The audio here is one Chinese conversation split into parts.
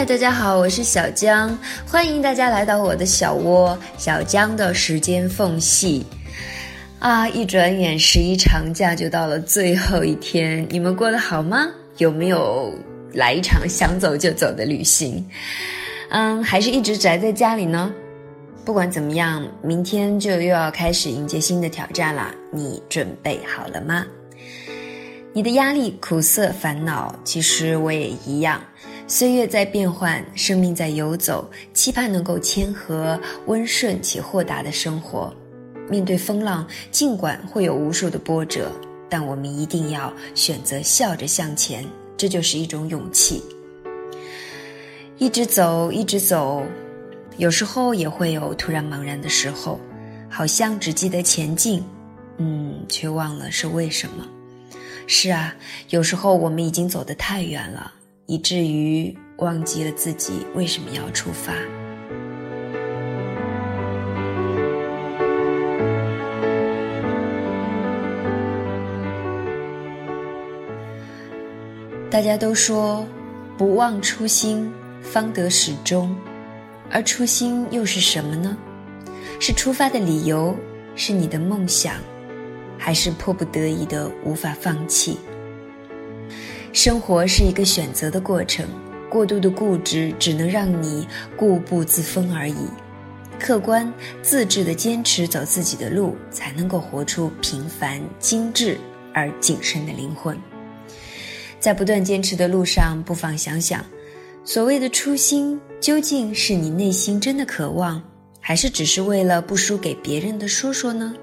嗨，大家好，我是小江，欢迎大家来到我的小窝小江的时间缝隙。啊，一转眼十一长假就到了最后一天，你们过得好吗？有没有来一场想走就走的旅行？嗯，还是一直宅在家里呢？不管怎么样，明天就又要开始迎接新的挑战啦，你准备好了吗？你的压力、苦涩、烦恼，其实我也一样。岁月在变换，生命在游走，期盼能够谦和、温顺且豁达的生活。面对风浪，尽管会有无数的波折，但我们一定要选择笑着向前，这就是一种勇气。一直走，一直走，有时候也会有突然茫然的时候，好像只记得前进，嗯，却忘了是为什么。是啊，有时候我们已经走得太远了，以至于忘记了自己为什么要出发。大家都说，不忘初心，方得始终。而初心又是什么呢？是出发的理由，是你的梦想。还是迫不得已的无法放弃。生活是一个选择的过程，过度的固执只能让你固步自封而已。客观自制的坚持走自己的路，才能够活出平凡、精致而谨慎的灵魂。在不断坚持的路上，不妨想想，所谓的初心，究竟是你内心真的渴望，还是只是为了不输给别人的说说呢？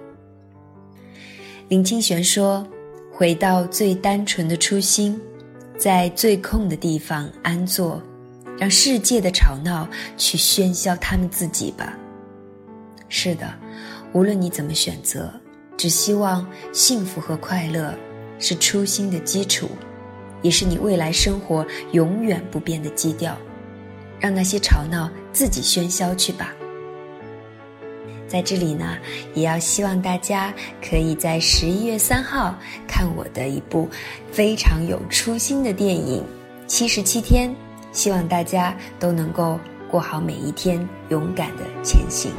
林清玄说：“回到最单纯的初心，在最空的地方安坐，让世界的吵闹去喧嚣他们自己吧。”是的，无论你怎么选择，只希望幸福和快乐是初心的基础，也是你未来生活永远不变的基调。让那些吵闹自己喧嚣去吧。在这里呢，也要希望大家可以在十一月三号看我的一部非常有初心的电影《七十七天》，希望大家都能够过好每一天，勇敢的前行。